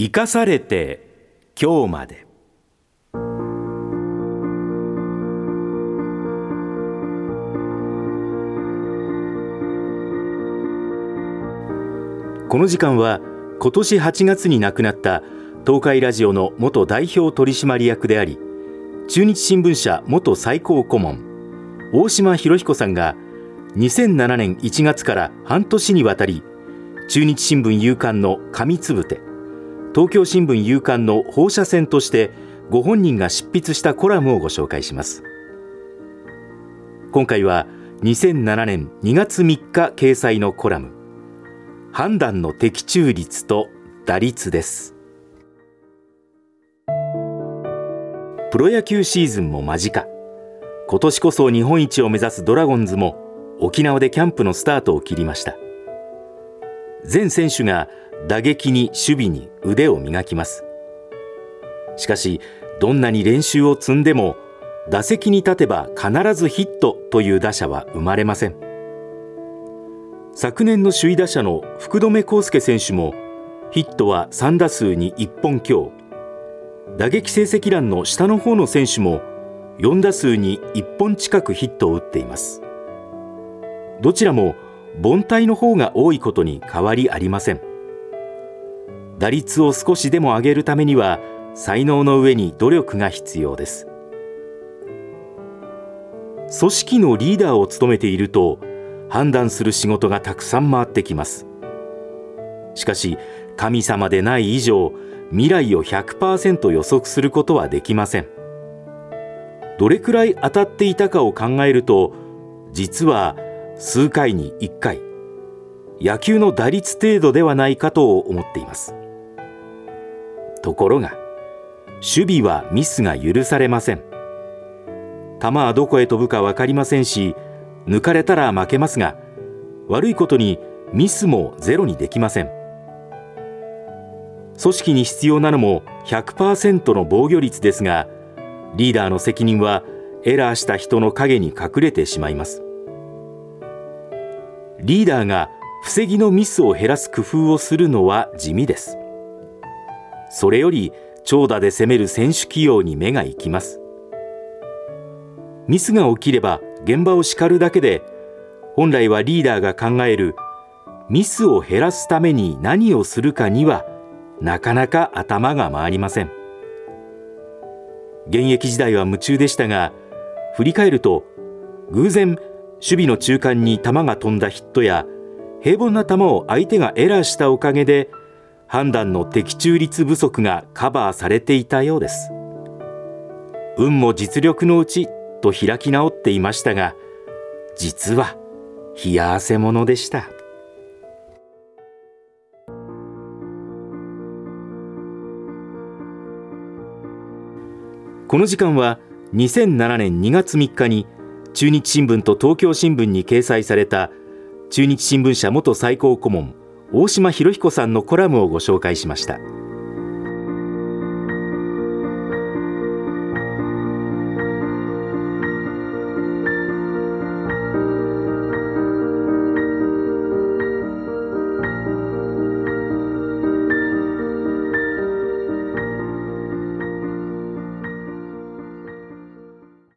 生かされて今日まで。この時間は今年8月に亡くなった東海ラジオの元代表取締役であり中日新聞社元最高顧問大島博彦さんが2007年1月から半年にわたり中日新聞夕刊の紙つぶて東京新聞夕刊の放射線としてご本人が執筆したコラムをご紹介します。今回は2007年2月3日掲載のコラム。判断の的中率と打率です。プロ野球シーズンも間近。今年こそ日本一を目指すドラゴンズも沖縄でキャンプのスタートを切りました。全選手が打撃に守備に腕を磨きます。しかしどんなに練習を積んでも打席に立てば必ずヒットという打者は生まれません。昨年の首位打者の福留孝介選手もヒットは3打数に1本強。打撃成績欄の下の方の選手も4打数に1本近くヒットを打っています。どちらも凡退の方が多いことに変わりありません。打率を少しでも上げるためには才能の上に努力が必要です。組織のリーダーを務めていると判断する仕事がたくさん回ってきます。しかし神様でない以上未来を100%予測することはできません。どれくらい当たっていたかを考えると実は数回に1回。野球の打率程度ではないかと思っています。ところが守備はミスが許されません。球はどこへ飛ぶか分かりませんし抜かれたら負けますが悪いことにミスもゼロにできません。組織に必要なのも100%の防御率ですがリーダーの責任はエラーした人の陰に隠れてしまいます。リーダーが防ぎのミスを減らす工夫をするのは地味です。それより長打で攻める選手起用に目が行きます。ミスが起きれば現場を叱るだけで本来はリーダーが考えるミスを減らすために何をするかにはなかなか頭が回りません。現役時代は夢中でしたが振り返ると偶然守備の中間に球が飛んだヒットや平凡な球を相手がエラーしたおかげで判断の的中率不足がカバーされていたようです。運も実力のうちと開き直っていましたが実は冷や汗ものでした。この時間は2007年2月3日に中日新聞と東京新聞に掲載された中日新聞社元最高顧問大島博彦さんのコラムをご紹介しました。